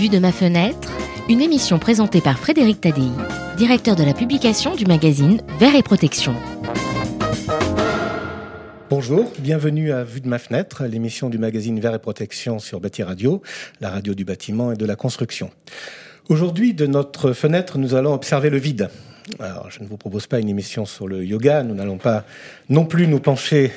Vue de ma fenêtre, une émission présentée par Frédéric Tadei, directeur de la publication du magazine Verre et Protection. Bonjour, bienvenue à Vue de ma fenêtre, l'émission du magazine Verre et Protection sur Bâti Radio, la radio du bâtiment et de la construction. Aujourd'hui, de notre fenêtre, nous allons observer le vide. Alors, je ne vous propose pas une émission sur le yoga, nous n'allons pas non plus nous pencher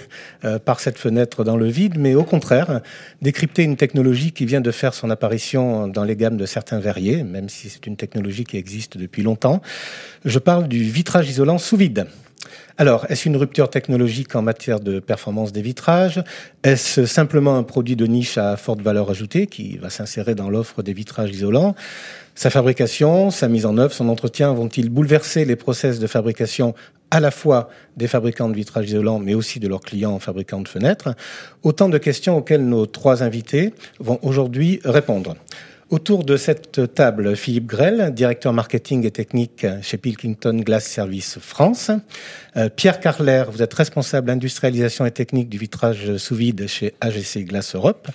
euh, par cette fenêtre dans le vide, mais au contraire, décrypter une technologie qui vient de faire son apparition dans les gammes de certains verriers, même si c'est une technologie qui existe depuis longtemps. Je parle du vitrage isolant sous vide. Alors, est-ce une rupture technologique en matière de performance des vitrages? Est-ce simplement un produit de niche à forte valeur ajoutée qui va s'insérer dans l'offre des vitrages isolants? Sa fabrication, sa mise en œuvre, son entretien vont-ils bouleverser les process de fabrication à la fois des fabricants de vitrages isolants, mais aussi de leurs clients fabricants de fenêtres? Autant de questions auxquelles nos trois invités vont aujourd'hui répondre. Autour de cette table, Philippe Grell, directeur marketing et technique chez Pilkington Glass Service France. Euh, Pierre Carler, vous êtes responsable industrialisation et technique du vitrage sous vide chez AGC Glace Europe.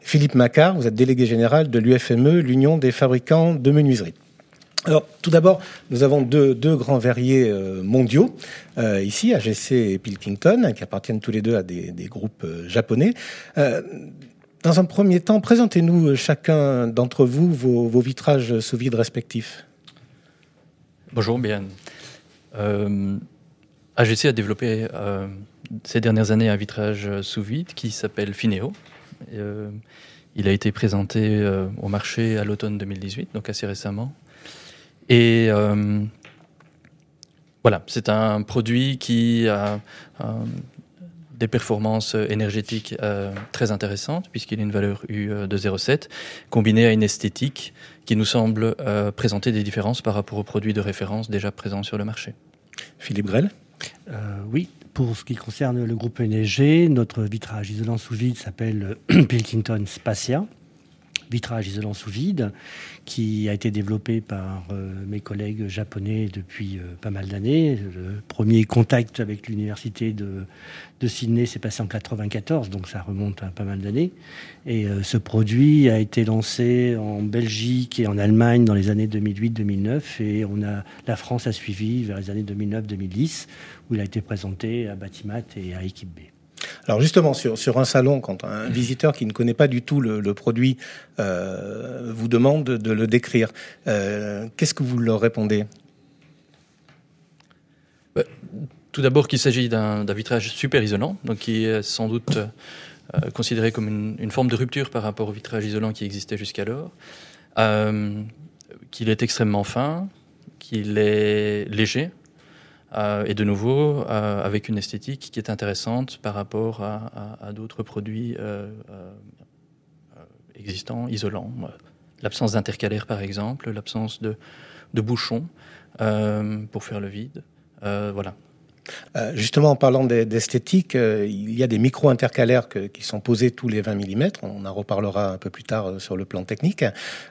Philippe Macquart, vous êtes délégué général de l'UFME, l'Union des fabricants de menuiserie. Alors, tout d'abord, nous avons deux, grands verriers euh, mondiaux, euh, ici, AGC et Pilkington, qui appartiennent tous les deux à des, groupes euh, japonais. Dans un premier temps, présentez-nous chacun d'entre vous vos, vitrages sous vide respectifs. Bonjour, bien. AGC a développé ces dernières années un vitrage sous vide qui s'appelle Fineo. Euh, il a été présenté euh, au marché à l'automne 2018, donc assez récemment. Et euh, voilà, c'est un produit qui a des performances énergétiques très intéressantes, puisqu'il a une valeur U de 0,7, combinée à une esthétique qui nous semble présenter des différences par rapport aux produits de référence déjà présents sur le marché. Philippe Grell euh, Oui, pour ce qui concerne le groupe NSG, notre vitrage isolant sous vide s'appelle Pilkington Spacia vitrage isolant sous vide qui a été développé par euh, mes collègues japonais depuis euh, pas mal d'années. Le premier contact avec l'université de, Sydney s'est passé en 94, donc ça remonte à pas mal d'années. Et euh, ce produit a été lancé en Belgique et en Allemagne dans les années 2008-2009 et la France a suivi vers les années 2009-2010 où il a été présenté à Batimat et à Équipe B. Alors justement, sur, un salon, quand un visiteur qui ne connaît pas du tout le, produit euh, vous demande de, le décrire, euh, qu'est-ce que vous leur répondez? Bah, Tout d'abord qu'il s'agit d'un vitrage super isolant, donc qui est sans doute euh, considéré comme une, forme de rupture par rapport au vitrage isolant qui existait jusqu'alors, qu'il est extrêmement fin, qu'il est léger, euh, et de nouveau euh, avec une esthétique qui est intéressante par rapport à, d'autres produits euh, existants, isolants. L'absence d'intercalaire par exemple, l'absence de, de bouchons pour faire le vide. Voilà, euh, justement, en parlant d'esthétique, euh, il y a des micro-intercalaires qui sont posés tous les 20 mm. On en reparlera un peu plus tard euh, sur le plan technique.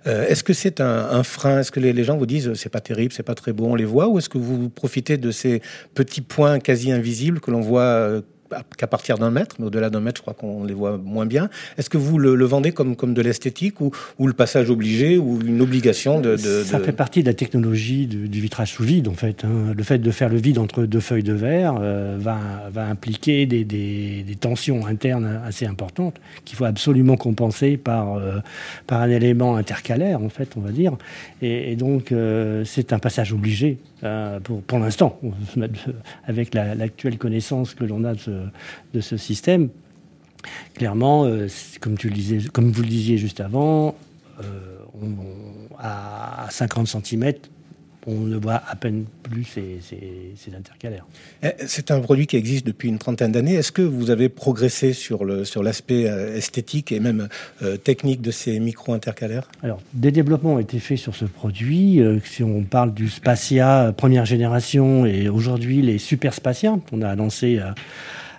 Est-ce que c'est un, frein? Est-ce que les, les, gens vous disent c'est pas terrible, c'est pas très beau, on les voit? Ou est-ce que vous profitez de ces petits points quasi invisibles que l'on voit qu'à partir d'un mètre, mais au-delà d'un mètre, je crois qu'on les voit moins bien. Est-ce que vous le, le, vendez comme, comme de l'esthétique ou, ou, le passage obligé ou une obligation de, de Ça de... fait partie de la technologie du, du vitrage sous vide, en fait. Hein. Le fait de faire le vide entre deux feuilles de verre euh, va, va impliquer des, des, des, tensions internes assez importantes qu'il faut absolument compenser par, euh, par un élément intercalaire, en fait, on va dire. Et, et donc, euh, c'est un passage obligé euh, pour, l'instant, avec l'actuelle la, connaissance que l'on a de ce, système. Clairement, euh, comme, vous le disiez juste avant, euh, à 50 cm, on ne voit à peine plus ces, ces, ces intercalaires. Eh, c'est un produit qui existe depuis une trentaine d'années. Est-ce que vous avez progressé sur l'aspect sur euh, esthétique et même euh, technique de ces micro-intercalaires? Alors, des développements ont été faits sur ce produit. Euh, si on parle du Spacia première génération et aujourd'hui les Super Spacia, on a lancé à,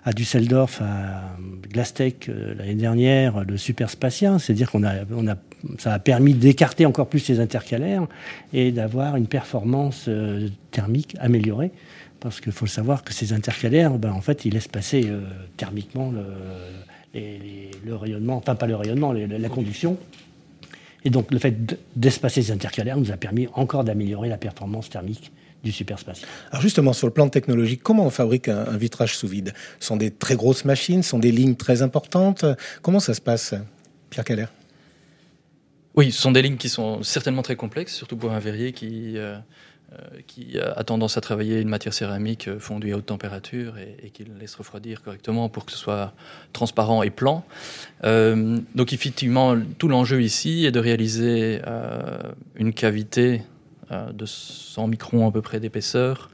à Düsseldorf, à Glastech euh, l'année dernière, le Super Spacia. C'est-à-dire qu'on a, on a ça a permis d'écarter encore plus ces intercalaires et d'avoir une performance euh, thermique améliorée. Parce qu'il faut le savoir que ces intercalaires, ben, en fait, ils laissent passer euh, thermiquement le, rayonnement, enfin pas le rayonnement, la conduction. Et donc le fait d'espacer ces intercalaires nous a permis encore d'améliorer la performance thermique du superspatial. Alors justement, sur le plan technologique, comment on fabrique un, vitrage sous vide? Ce sont des très grosses machines, ce sont des lignes très importantes. Comment ça se passe, Pierre Keller? Oui, ce sont des lignes qui sont certainement très complexes, surtout pour un verrier qui... Euh, euh, qui a tendance à travailler une matière céramique euh, fondue à haute température et, et qui le laisse refroidir correctement pour que ce soit transparent et plan. Donc effectivement, tout l'enjeu ici est de réaliser une cavité de 100 microns à peu près d'épaisseur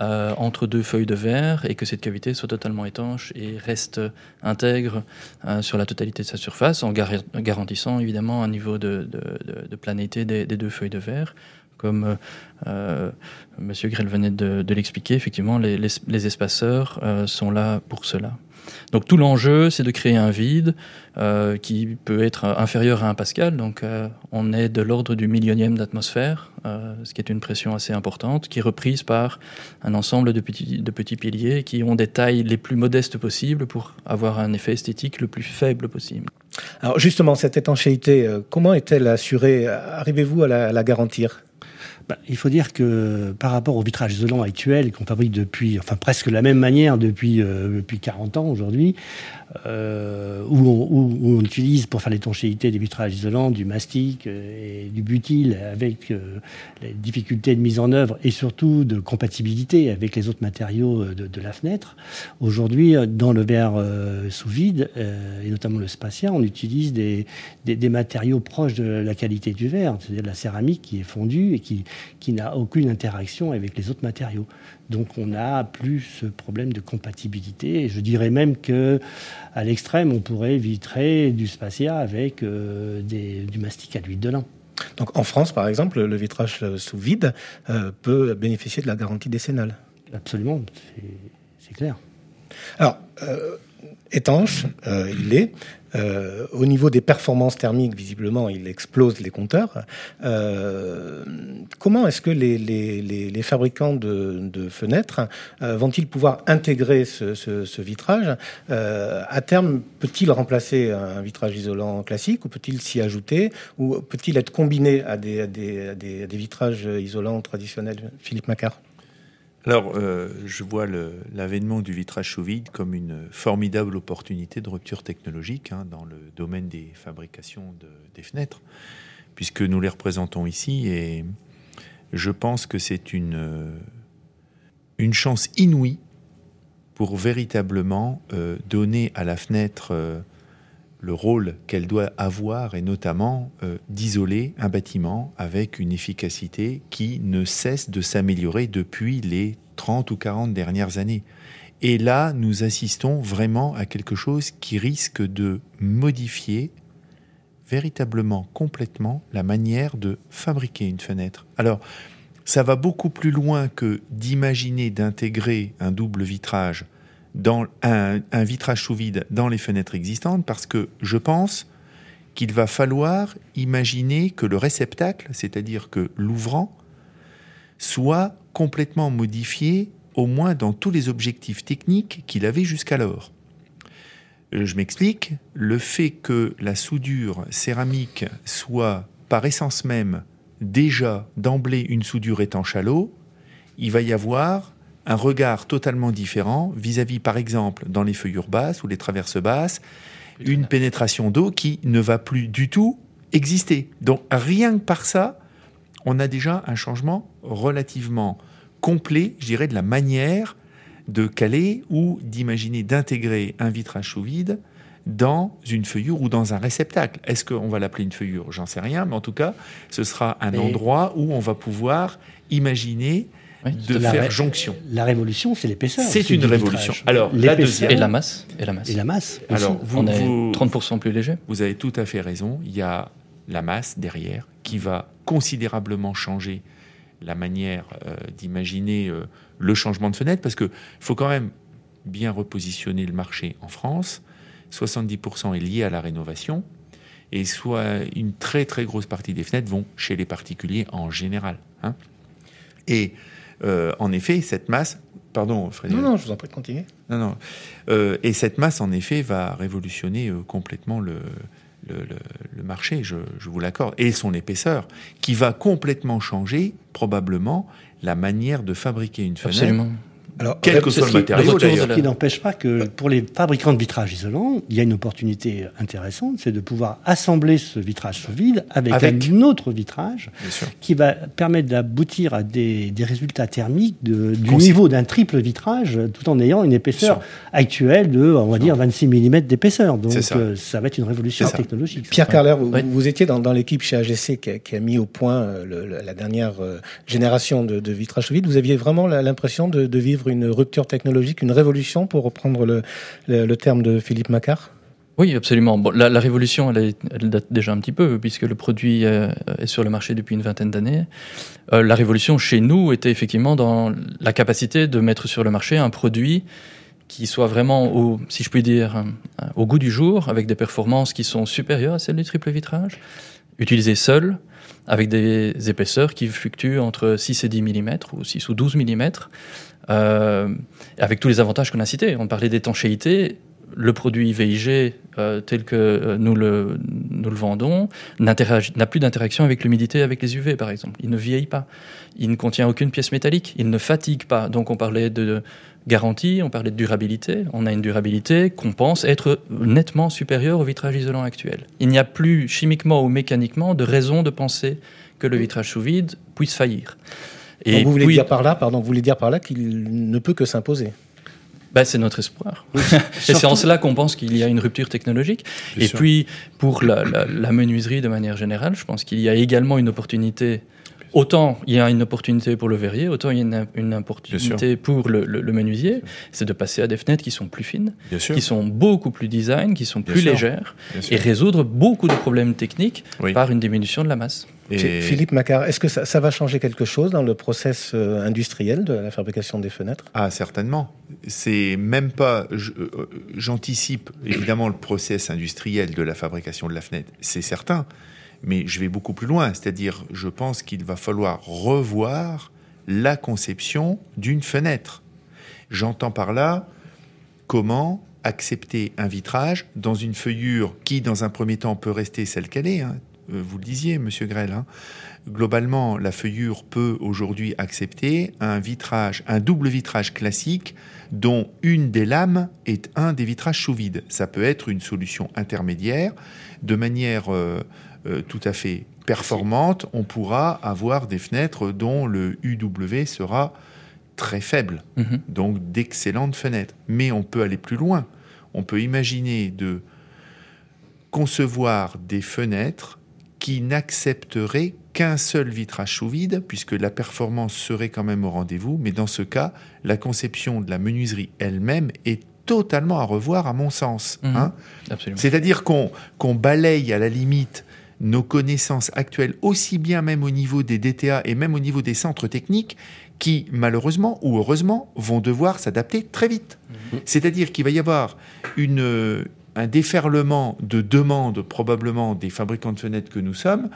entre deux feuilles de verre et que cette cavité soit totalement étanche et reste intègre sur la totalité de sa surface en garantissant évidemment un niveau de, de, des, deux feuilles de verre comme euh, euh, Monsieur Grell venait de, l'expliquer, effectivement, les, espaceurs euh, sont là pour cela. Donc tout l'enjeu, c'est de créer un vide qui peut être inférieur à un pascal. Donc on est de l'ordre du millionième d'atmosphère, ce qui est une pression assez importante, qui est reprise par un ensemble de petits, de petits piliers qui ont des tailles les plus modestes possibles pour avoir un effet esthétique le plus faible possible. Alors justement, cette étanchéité, comment est-elle assurée? Arrivez-vous à la garantir? Bah, il faut dire que par rapport au vitrage isolant actuel qu'on fabrique depuis, enfin presque la même manière depuis, euh, depuis 40 ans aujourd'hui, euh, où, on, utilise pour faire l'étanchéité des vitrages isolants du mastic euh, et du butyl avec euh, les difficultés de mise en œuvre et surtout de compatibilité avec les autres matériaux de, la fenêtre. Aujourd'hui, dans le verre sous vide, et notamment le spatial, on utilise des, des, matériaux proches de la qualité du verre, c'est-à-dire de la céramique qui est fondue et qui, qui n'a aucune interaction avec les autres matériaux. Donc on n'a plus ce problème de compatibilité. Et je dirais même que à l'extrême, on pourrait vitrer du spacia avec euh, du mastic à l'huile de lin. Donc en France, par exemple, le vitrage sous vide euh, peut bénéficier de la garantie décennale. Absolument, c'est clair. Alors, euh, étanche, il est. Euh, au niveau des performances thermiques, visiblement, il explose les compteurs. Euh, comment est-ce que les, fabricants de, fenêtres euh, vont-ils pouvoir intégrer ce, vitrage À terme, peut-il remplacer un vitrage isolant classique ou peut-il s'y ajouter ou peut-il être combiné à des, à des vitrages isolants traditionnels? Philippe Macquart alors, euh, je vois l'avènement du vitrage sous vide comme une formidable opportunité de rupture technologique hein, dans le domaine des fabrications des fenêtres, puisque nous les représentons ici et je pense que c'est une, euh, chance inouïe pour véritablement euh, donner à la fenêtre le rôle qu'elle doit avoir et notamment euh, d'isoler un bâtiment avec une efficacité qui ne cesse de s'améliorer depuis les 30 ou 40 dernières années. Et là, nous assistons vraiment à quelque chose qui risque de modifier véritablement, complètement, la manière de fabriquer une fenêtre. Alors, ça va beaucoup plus loin que d'imaginer d'intégrer un double vitrage dans un, vitrage sous vide dans les fenêtres existantes parce que je pense qu'il va falloir imaginer que le réceptacle, c'est-à-dire que l'ouvrant, soit complètement modifié, au moins dans tous les objectifs techniques qu'il avait jusqu'alors. Euh, je m'explique, le fait que la soudure céramique soit par essence même déjà d'emblée une soudure étanche à il va y avoir un regard totalement différent vis-à-vis, par exemple, dans les feuillures basses ou les traverses basses, une pénétration d'eau qui ne va plus du tout exister. Donc rien que par ça, on a déjà un changement relativement complet, je dirais, de la manière de caler ou d'imaginer d'intégrer un vitrage sous vide dans une feuillure ou dans un réceptacle. Est-ce qu'on va l'appeler une feuillure? J'en sais rien, mais en tout cas, ce sera un endroit où on va pouvoir imaginer de faire jonction. La révolution, c'est l'épaisseur. C'est une révolution. Alors, la deuxième. Et la masse. Et la masse. Et la masse. Alors, vous, On est 30% plus léger. Vous avez tout à fait raison. Il y a la masse derrière qui va considérablement changer la manière euh, d'imaginer euh, le changement de fenêtre parce qu'il faut quand même bien repositionner le marché en France. 70% est lié à la rénovation et soit une très très grosse partie des fenêtres vont chez les particuliers en général. Hein. Et euh, en effet, cette masse. Pardon, Frédéric. Non, non, je vous en prie de continuer. Non, non. Euh, et cette masse, en effet, va révolutionner euh, complètement le, le, marché, je, je vous l'accorde, et son épaisseur, qui va complètement changer probablement la manière de fabriquer une fenêtre. Absolument. Alors, quel que soit le matériau, Ce qui n'empêche pas que pour les fabricants de vitrage isolant, il y a une opportunité intéressante, c'est de pouvoir assembler ce vitrage sous vide avec, un autre vitrage qui va permettre d'aboutir à des, résultats thermiques de, du niveau d'un triple vitrage tout en ayant une épaisseur actuelle de, on va dire, 26 mm d'épaisseur. Donc euh, ça. va être une révolution technologique. Pierre Carler, vous, étiez dans, l'équipe chez AGC qui a, mis au point euh, la dernière euh, génération de, de vitrage sous vide. Vous aviez vraiment l'impression de, de vivre une rupture technologique, une révolution, pour reprendre le, terme de Philippe Macquart? Oui, absolument. Bon, la, révolution, elle, date déjà un petit peu, puisque le produit euh, est sur le marché depuis une vingtaine d'années. Euh, la révolution chez nous était effectivement dans la capacité de mettre sur le marché un produit qui soit vraiment, si je puis dire, au goût du jour, avec des performances qui sont supérieures à celles du triple vitrage, utilisé seul, avec des épaisseurs qui fluctuent entre 6 et 10 mm, ou 6 ou 12 mm, euh, avec tous les avantages qu'on a cités. On parlait d'étanchéité. Le produit VIG euh, tel que euh, nous le, nous le vendons n'a plus d'interaction avec l'humidité, avec les UV par exemple. Il ne vieillit pas. Il ne contient aucune pièce métallique. Il ne fatigue pas. Donc on parlait de garantie, on parlait de durabilité. On a une durabilité qu'on pense être nettement supérieure au vitrage isolant actuel. Il n'y a plus chimiquement ou mécaniquement de raison de penser que le vitrage sous vide puisse faillir. Et vous voulez dire par là, pardon, vous voulez dire par là qu'il ne peut que s'imposer. Ben, c'est notre espoir. et c'est en cela qu'on pense qu'il y a une rupture technologique. et puis, pour la, menuiserie de manière générale, je pense qu'il y a également une opportunité. Autant il y a une opportunité pour le verrier, autant il y a une, opportunité pour le, menuisier, c'est de passer à des fenêtres qui sont plus fines, qui sont beaucoup plus design, qui sont plus légères, et résoudre beaucoup de problèmes techniques par une diminution de la masse. Philippe Macquart, est-ce que ça, va changer quelque chose dans le process euh, industriel de la fabrication des fenêtres? Ah, certainement. C'est même pas. Euh, j'anticipe évidemment le process industriel de la fabrication de la fenêtre, c'est certain. Mais je vais beaucoup plus loin, c'est-à-dire, je pense qu'il va falloir revoir la conception d'une fenêtre. J'entends par là comment accepter un vitrage dans une feuillure qui, dans un premier temps, peut rester celle qu'elle est, hein, vous le disiez, Monsieur Grell. Hein. Globalement, la feuillure peut aujourd'hui accepter un vitrage, un double vitrage classique dont une des lames est un des vitrages sous vide. Ça peut être une solution intermédiaire. De manière euh, euh, tout à fait performante, on pourra avoir des fenêtres dont le UW sera très faible, mhm. donc d'excellentes fenêtres. Mais on peut aller plus loin. On peut imaginer de concevoir des fenêtres qui n'accepterait qu'un seul vitrage sous vide, puisque la performance serait quand même au rendez-vous, mais dans ce cas, la conception de la menuiserie elle-même est totalement à revoir, à mon sens. Mhm. Hein. C'est-à-dire qu'on balaye à la limite nos connaissances actuelles, aussi bien même au niveau des DTA et même au niveau des centres techniques, qui, malheureusement ou heureusement, vont devoir s'adapter très vite. Mhm. C'est-à-dire qu'il va y avoir une, un déferlement de demandes probablement des fabricants de fenêtres que nous sommes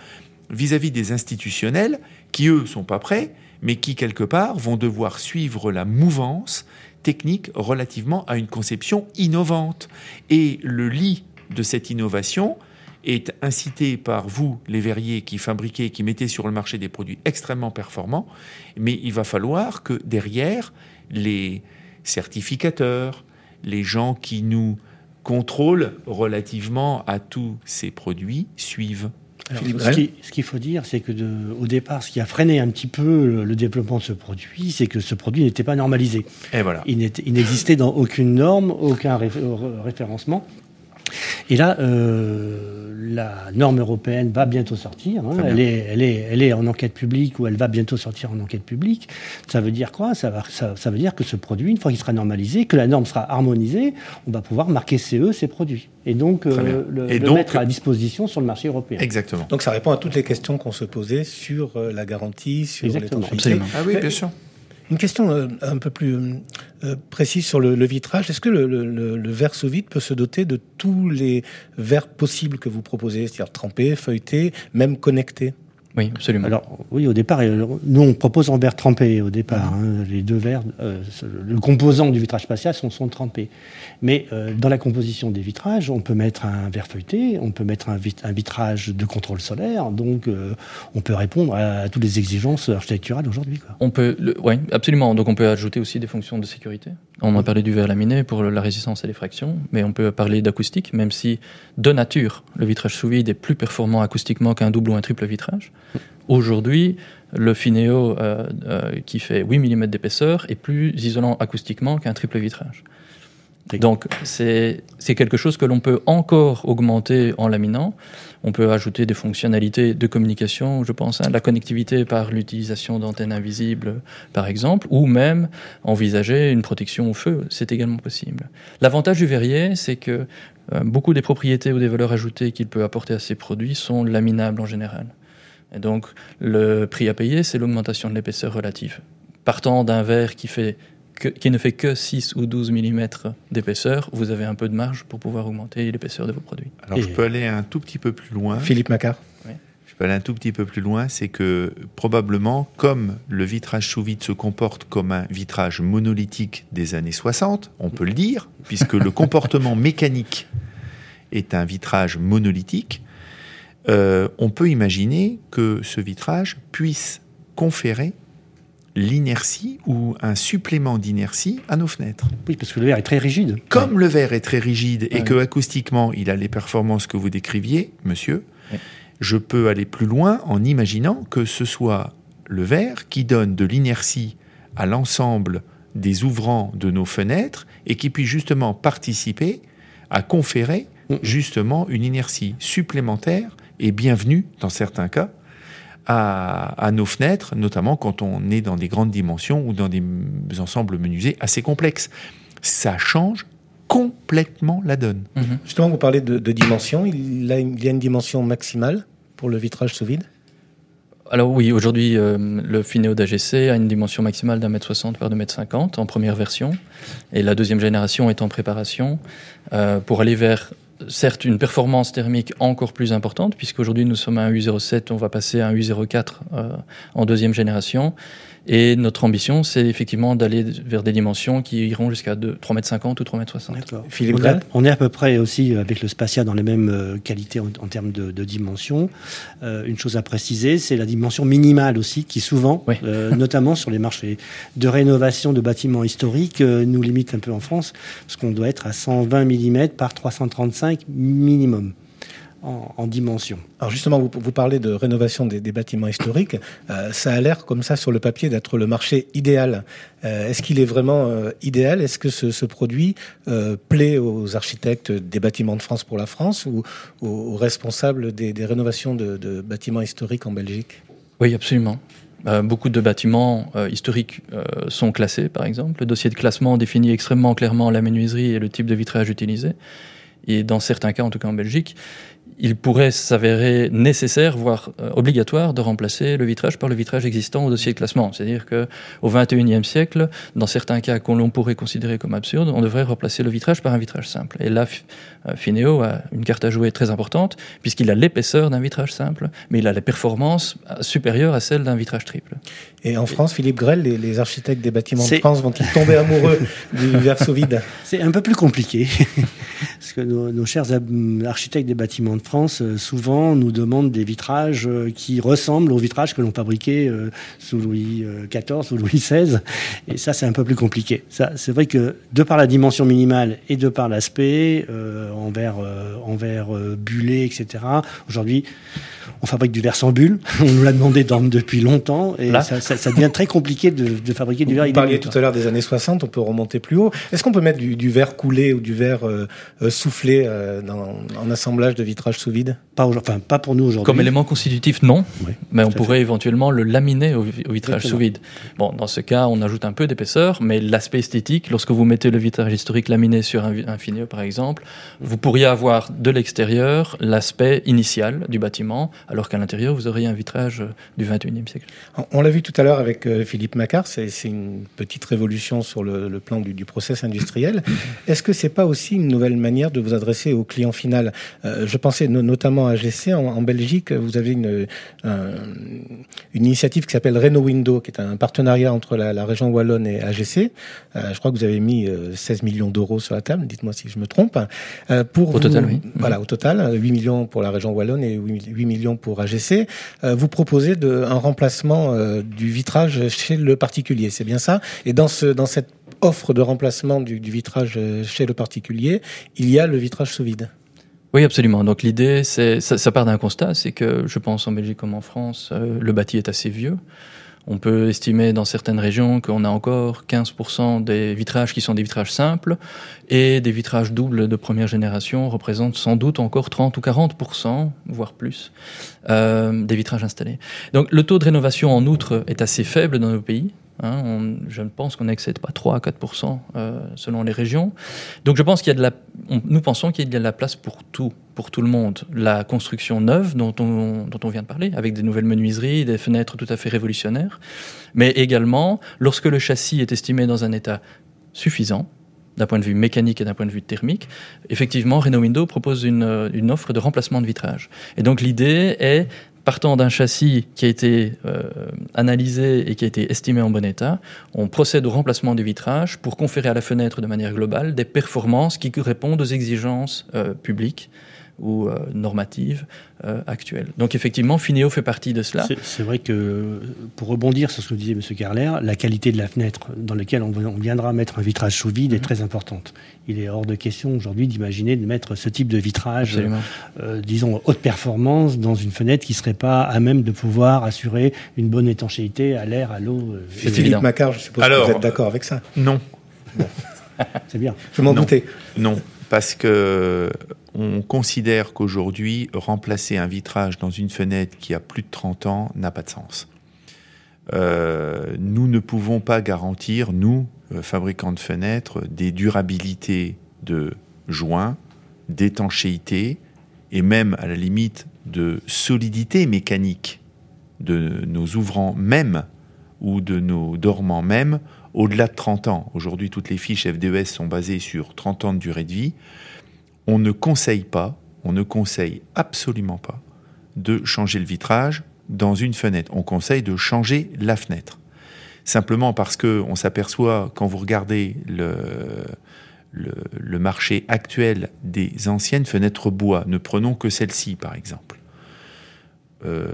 vis-à-vis des institutionnels qui, eux, sont pas prêts, mais qui, quelque part, vont devoir suivre la mouvance technique relativement à une conception innovante. Et le lit de cette innovation est incité par vous, les verriers qui fabriquez, qui mettez sur le marché des produits extrêmement performants, mais il va falloir que derrière, les certificateurs, les gens qui nous contrôle relativement à tous ces produits suivent. ce qu'il faut dire, c'est que au départ, ce qui a freiné un petit peu le, développement de ce produit, c'est que ce produit n'était pas normalisé. Et voilà. Il n'existait dans aucune norme, aucun référencement. Et là, euh, la norme européenne va bientôt sortir. Hein. Elle, est, elle, est, elle, est, en enquête publique ou elle va bientôt sortir en enquête publique. Ça veut dire quoi? Ça, va, ça, ça, veut dire que ce produit, une fois qu'il sera normalisé, que la norme sera harmonisée, on va pouvoir marquer CE ces produits. Et donc, euh, le, et donc, mettre à disposition sur le marché européen. Exactement. Donc ça répond à toutes les questions qu'on se posait sur euh, la garantie, sur Exactement. Ah oui, bien sûr. Une question euh, un peu plus euh, précise sur le, vitrage. Est-ce que le, verre sous vide peut se doter de tous les verres possibles que vous proposez, c'est-à-dire trempé, feuilleté, même connecté Oui, absolument. Alors, oui, au départ, euh, nous, on propose en verre trempé au départ. Hein, les deux verres, euh, le composant du vitrage spatial sont, sont trempés. Mais euh, dans la composition des vitrages, on peut mettre un verre feuilleté, on peut mettre un, un vitrage de contrôle solaire. Donc, euh, on peut répondre à, à, toutes les exigences architecturales aujourd'hui. On peut, oui, absolument. Donc, on peut ajouter aussi des fonctions de sécurité. On a parlé du verre laminé pour la résistance à l'effraction, mais on peut parler d'acoustique, même si de nature, le vitrage sous vide est plus performant acoustiquement qu'un double ou un triple vitrage. Aujourd'hui, le Fineo euh, euh, qui fait 8 mm d'épaisseur est plus isolant acoustiquement qu'un triple vitrage. Donc c'est quelque chose que l'on peut encore augmenter en laminant. On peut ajouter des fonctionnalités de communication, je pense, hein, la connectivité par l'utilisation d'antennes invisibles, par exemple, ou même envisager une protection au feu. C'est également possible. L'avantage du verrier, c'est que euh, beaucoup des propriétés ou des valeurs ajoutées qu'il peut apporter à ces produits sont laminables en général. Et donc, le prix à payer, c'est l'augmentation de l'épaisseur relative. Partant d'un verre qui, fait que, qui ne fait que 6 ou 12 mm d'épaisseur, vous avez un peu de marge pour pouvoir augmenter l'épaisseur de vos produits. Alors, Et je peux aller un tout petit peu plus loin. Philippe Macquart. Oui. Je peux aller un tout petit peu plus loin, c'est que probablement, comme le vitrage sous vide se comporte comme un vitrage monolithique des années 60, on peut le dire, puisque le comportement mécanique est un vitrage monolithique, euh, on peut imaginer que ce vitrage puisse conférer l'inertie ou un supplément d'inertie à nos fenêtres. Oui, parce que le verre est très rigide. Comme ouais. le verre est très rigide et ouais. que acoustiquement il a les performances que vous décriviez, monsieur, ouais. je peux aller plus loin en imaginant que ce soit le verre qui donne de l'inertie à l'ensemble des ouvrants de nos fenêtres et qui puisse justement participer à conférer justement une inertie supplémentaire et bienvenue dans certains cas à, à, nos fenêtres, notamment quand on est dans des grandes dimensions ou dans des ensembles menuisés assez complexes. Ça change complètement la donne. Mmh. Justement, vous parlez de, de dimension. Il, a, il y a une dimension maximale pour le vitrage sous vide? Alors oui, aujourd'hui, euh, le Fineo d'AGC a une dimension maximale d'un mètre 60 par deux mètres 50 en première version, et la deuxième génération est en préparation euh, pour aller vers certes une performance thermique encore plus importante, puisqu'aujourd'hui nous sommes à un U07, on va passer à un U04 euh, en deuxième génération. Et notre ambition, c'est effectivement d'aller vers des dimensions qui iront jusqu'à 3,50 m ou 3,60 m. Philippe on, a, on est à peu près aussi avec le Spacia dans les mêmes euh, qualités en, en termes de, de dimensions. Euh, une chose à préciser, c'est la dimension minimale aussi, qui souvent, oui. euh, notamment sur les marchés de rénovation de bâtiments historiques, euh, nous limite un peu en France, parce qu'on doit être à 120 mm par 335 minimum en, en, dimension. Alors justement, vous, vous parlez de rénovation des, des bâtiments historiques. Euh, ça a l'air comme ça sur le papier d'être le marché idéal. Euh, Est-ce qu'il est vraiment euh, idéal? Est-ce que ce, ce produit euh, plaît aux architectes des bâtiments de France pour la France ou aux, aux responsables des, des rénovations de, de, bâtiments historiques en Belgique? Oui, absolument. Euh, beaucoup de bâtiments euh, historiques euh, sont classés, par exemple. Le dossier de classement définit extrêmement clairement la menuiserie et le type de vitrage utilisé. Et dans certains cas, en tout cas en Belgique, il pourrait s'avérer nécessaire, voire euh, obligatoire, de remplacer le vitrage par le vitrage existant au dossier de classement. C'est-à-dire qu'au XXIe siècle, dans certains cas qu'on l'on pourrait considérer comme absurde, on devrait remplacer le vitrage par un vitrage simple. Et là, euh, Fineo a une carte à jouer très importante, puisqu'il a l'épaisseur d'un vitrage simple, mais il a les performances supérieures à celles d'un vitrage triple. Et en France, Philippe Grell, les, les architectes des bâtiments de France vont-ils tomber amoureux du verso vide? C'est un peu plus compliqué, parce que nos, chers architectes des bâtiments de France, euh, souvent, nous demandent des vitrages euh, qui ressemblent aux vitrages que l'on fabriquait euh, sous Louis XIV ou Louis XVI. Et ça, c'est un peu plus compliqué. C'est vrai que, de par la dimension minimale et de par l'aspect, euh, en verre, euh, en verre bullé, etc., aujourd'hui, on fabrique du verre sans bulle. On nous l'a demandé depuis longtemps et ça, ça, ça, devient très compliqué de, de fabriquer du verre. Vous parliez tout à l'heure des années 60, on peut remonter plus haut. Est-ce qu'on peut mettre du, du, verre coulé ou du verre euh, soufflé euh, dans, en assemblage de vitrage sous vide? Pas, enfin, pas pour nous aujourd'hui. Comme élément constitutif, non. Oui, mais on pourrait fait. éventuellement le laminer au, au vitrage sous vide. Bon, dans ce cas, on ajoute un peu d'épaisseur, mais l'aspect esthétique, lorsque vous mettez le vitrage historique laminé sur un, un finio, par exemple, vous pourriez avoir de l'extérieur l'aspect initial du bâtiment alors qu'à l'intérieur, vous auriez un vitrage du 21e siècle. On l'a vu tout à l'heure avec Philippe Macquart, c'est une petite révolution sur le, plan du, du, process industriel. Est-ce que c'est pas aussi une nouvelle manière de vous adresser au client final? Je pensais notamment à GC en, en, Belgique, vous avez une, une initiative qui s'appelle Renault Window, qui est un partenariat entre la, la région Wallonne et AGC. je crois que vous avez mis 16 millions d'euros sur la table, dites-moi si je me trompe. Euh, pour au total, oui. Voilà, au total, 8 millions pour la région Wallonne et 8 millions pour AGC. Euh, vous proposez de, un remplacement euh, du vitrage chez le particulier, c'est bien ça? Et dans, ce, dans cette offre de remplacement du, vitrage chez le particulier, il y a le vitrage sous vide? Oui, absolument. Donc l'idée, c'est ça, part d'un constat, c'est que je pense en Belgique comme en France, le bâti est assez vieux. On peut estimer dans certaines régions qu'on a encore 15% des vitrages qui sont des vitrages simples et des vitrages doubles de première génération représentent sans doute encore 30 ou 40%, voire plus, euh, des vitrages installés. Donc le taux de rénovation en outre est assez faible dans nos pays. Hein, je pense qu'on n'excède pas 3 à 4 euh, selon les régions. Donc je pense qu'il y a de la, nous pensons qu'il y a de la place pour tout, pour tout le monde. La construction neuve dont on, dont on vient de parler, avec des nouvelles menuiseries, des fenêtres tout à fait révolutionnaires, mais également lorsque le châssis est estimé dans un état suffisant, d'un point de vue mécanique et d'un point de vue thermique, effectivement, Renault Window propose une, une, offre de remplacement de vitrage. Et donc l'idée est partant d'un châssis qui a été euh, analysé et qui a été estimé en bon état, on procède au remplacement du vitrage pour conférer à la fenêtre de manière globale des performances qui répondent aux exigences euh, publiques ou euh, normative euh, actuelle. Donc effectivement, Finéo fait partie de cela. C'est vrai que, pour rebondir sur ce que disait M. Carler, la qualité de la fenêtre dans laquelle on, viendra mettre un vitrage sous vide est mhm. très importante. Il est hors de question aujourd'hui d'imaginer de mettre ce type de vitrage, euh, disons, haute performance dans une fenêtre qui ne serait pas à même de pouvoir assurer une bonne étanchéité à l'air, à l'eau. Philippe Macquart, je suppose que vous êtes d'accord avec ça Non. C'est bien. Je m'en doutais. Non, parce que on considère qu'aujourd'hui, remplacer un vitrage dans une fenêtre qui a plus de 30 ans n'a pas de sens. Euh, nous ne pouvons pas garantir, nous, euh, fabricants de fenêtres, des durabilités de joints, d'étanchéité et même à la limite de solidité mécanique de nos ouvrants même ou de nos dormants même au-delà de 30 ans. Aujourd'hui, toutes les fiches FDES sont basées sur 30 ans de durée de vie on ne conseille pas, on ne conseille absolument pas de changer le vitrage dans une fenêtre. On conseille de changer la fenêtre. Simplement parce que on s'aperçoit quand vous regardez le, marché actuel des anciennes fenêtres bois, ne prenons que celle-ci par exemple. Euh,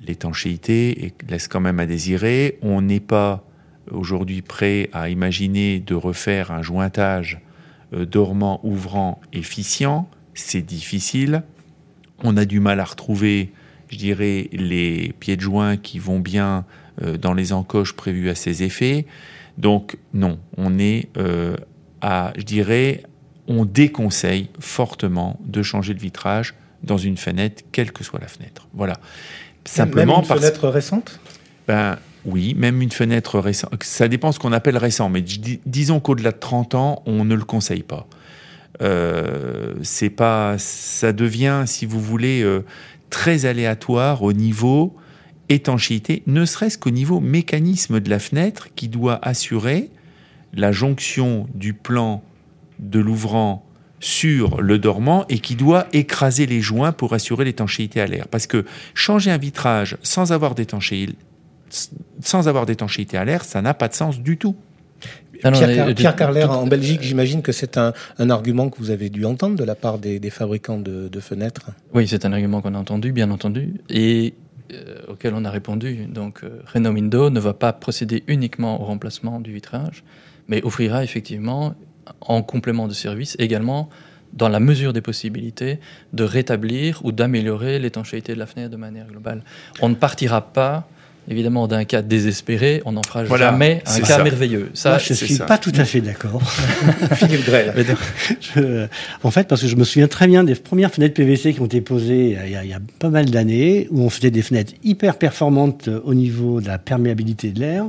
l'étanchéité laisse quand même à désirer. On n'est pas aujourd'hui prêt à imaginer de refaire un jointage dormant, ouvrant, efficient. C'est difficile. On a du mal à retrouver, je dirais, les pieds de joint qui vont bien euh, dans les encoches prévues à ces effets. Donc non, on est euh, à, je dirais, on déconseille fortement de changer de vitrage dans une fenêtre, quelle que soit la fenêtre. Voilà. Simplement Même une fenêtre récente? Ben, oui, même une fenêtre récente. Ça dépend ce qu'on appelle récent, mais disons qu'au-delà de 30 ans, on ne le conseille pas. Euh, pas, ça devient, si vous voulez, euh, très aléatoire au niveau étanchéité, ne serait-ce qu'au niveau mécanisme de la fenêtre qui doit assurer la jonction du plan de l'ouvrant sur le dormant et qui doit écraser les joints pour assurer l'étanchéité à l'air. Parce que changer un vitrage sans avoir d'étanchéité sans avoir d'étanchéité à l'air, ça n'a pas de sens du tout. Pierre, Carler, en Belgique, j'imagine que c'est un, argument que vous avez dû entendre de la part des, fabricants de, fenêtres. Oui, c'est un argument qu'on a entendu, bien entendu, et euh, auquel on a répondu. Donc, euh, Renault Window ne va pas procéder uniquement au remplacement du vitrage, mais offrira effectivement, en complément de service, également, dans la mesure des possibilités, de rétablir ou d'améliorer l'étanchéité de la fenêtre de manière globale. On ne partira pas évidemment, d'un cas désespéré, on n'en fera jamais un cas merveilleux. Ça, Moi, je ne suis pas tout à fait d'accord. Philippe Grel. en fait, parce que je me souviens très bien des premières fenêtres PVC qui ont été posées il y a, il y a pas mal d'années, où on faisait des fenêtres hyper performantes au niveau de la perméabilité de l'air,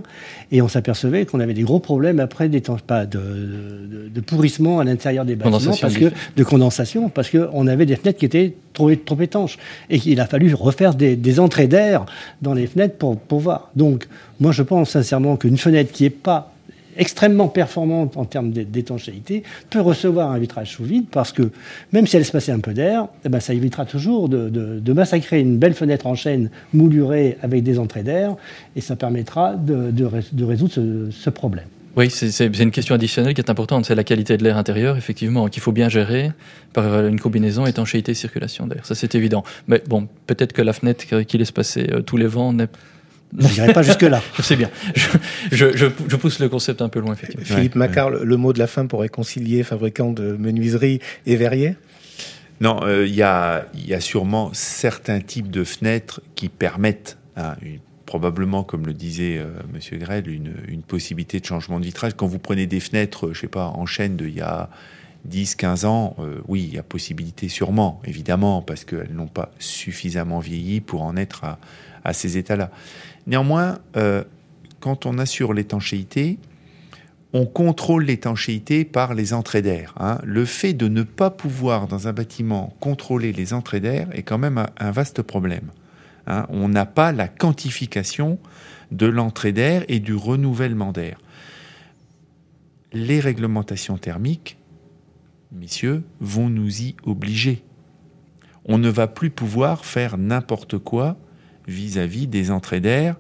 et on s'apercevait qu'on avait des gros problèmes après pas de, de, de, pourrissement à l'intérieur des bâtiments, parce que, de condensation, parce qu'on avait des fenêtres qui étaient trop, trop étanches, et qu'il a fallu refaire des, des entrées d'air dans les fenêtres pour, voir. Donc, moi, je pense sincèrement qu'une fenêtre qui n'est pas extrêmement performante en termes d'étanchéité peut recevoir un vitrage sous vide parce que même si elle se passait un peu d'air, eh ben ça évitera toujours de, massacrer une belle fenêtre en chaîne moulurée avec des entrées d'air et ça permettra de, résoudre ce, problème. Oui, c'est une question additionnelle qui est importante, c'est la qualité de l'air intérieur, effectivement, qu'il faut bien gérer par une combinaison étanchéité-circulation d'air. Ça, c'est évident. Mais bon, peut-être que la fenêtre qui laisse passer euh, tous les vents n'est je n'irai pas jusque-là. C'est bien. Je, je, je, pousse le concept un peu loin, effectivement. Philippe Macquart, le mot de la fin pour réconcilier fabricants de menuiserie et verriers? Non, euh, il y, a, y, a, sûrement certains types de fenêtres qui permettent, hein, probablement, comme le disait euh, Monsieur Grel, une, une, possibilité de changement de vitrage. Quand vous prenez des fenêtres, je sais pas, en chaîne de il y a 10, 15 ans, euh, oui, il y a possibilité sûrement, évidemment, parce qu'elles n'ont pas suffisamment vieilli pour en être à, à ces états-là. Néanmoins, euh, quand on assure l'étanchéité, on contrôle l'étanchéité par les entrées d'air. Hein. Le fait de ne pas pouvoir dans un bâtiment contrôler les entrées d'air est quand même un, vaste problème. Hein. On n'a pas la quantification de l'entrée d'air et du renouvellement d'air. Les réglementations thermiques, messieurs, vont nous y obliger. On ne va plus pouvoir faire n'importe quoi vis-à-vis des entrées d'air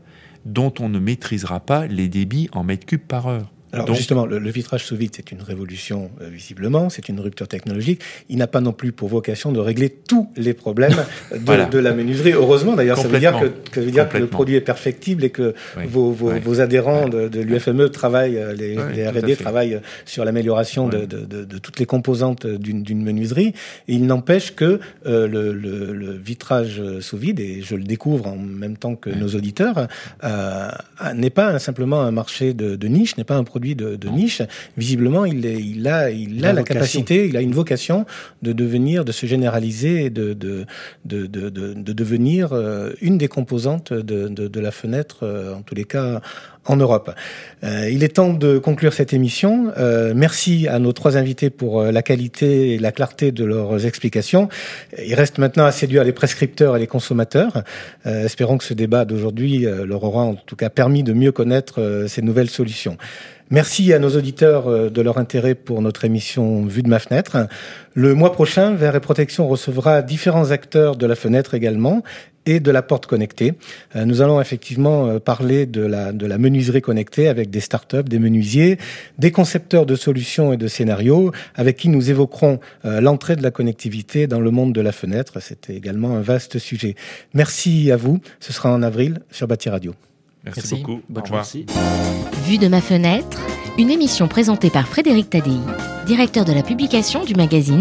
dont on ne maîtrisera pas les débits en mètres cubes par heure. Alors justement, le, vitrage sous vide, c'est une révolution euh, visiblement, c'est une rupture technologique. Il n'a pas non plus pour vocation de régler tous les problèmes de, de la menuiserie. Heureusement, d'ailleurs, ça veut dire, que, ça veut dire que le produit est perfectible et que vos, vos, vos, adhérents de, de l'UFME travaillent, euh, les, les R&D travaillent sur l'amélioration de, de, toutes les composantes d'une menuiserie. Et il n'empêche que euh, le, le, le, vitrage sous vide, et je le découvre en même temps que nos auditeurs, euh, n'est pas simplement un marché de, niche, n'est pas un produit de, niche, visiblement, il, il a, il a la, capacité, il a une vocation de devenir, de se généraliser et de, de, de, de devenir euh, une des composantes de, la fenêtre, euh, en tous les cas en Europe. Euh, il est temps de conclure cette émission. merci à nos trois invités pour la qualité et la clarté de leurs explications. Il reste maintenant à séduire les prescripteurs et les consommateurs. espérons que ce débat d'aujourd'hui leur aura en tout cas permis de mieux connaître ces nouvelles solutions. Merci à nos auditeurs euh, de leur intérêt pour notre émission Vue de ma fenêtre. Le mois prochain, Verre et Protection recevra différents acteurs de la fenêtre également et de la porte connectée. Euh, nous allons effectivement euh, parler de la, de la menuiserie connectée avec des startups, des menuisiers, des concepteurs de solutions et de scénarios avec qui nous évoquerons l'entrée de la connectivité dans le monde de la fenêtre. C'était également un vaste sujet. Merci à vous. Ce sera en avril sur Bâti Radio. Merci, beaucoup. Bonne journée. Vue de ma fenêtre, une émission présentée par Frédéric Tadei, directeur de la publication du magazine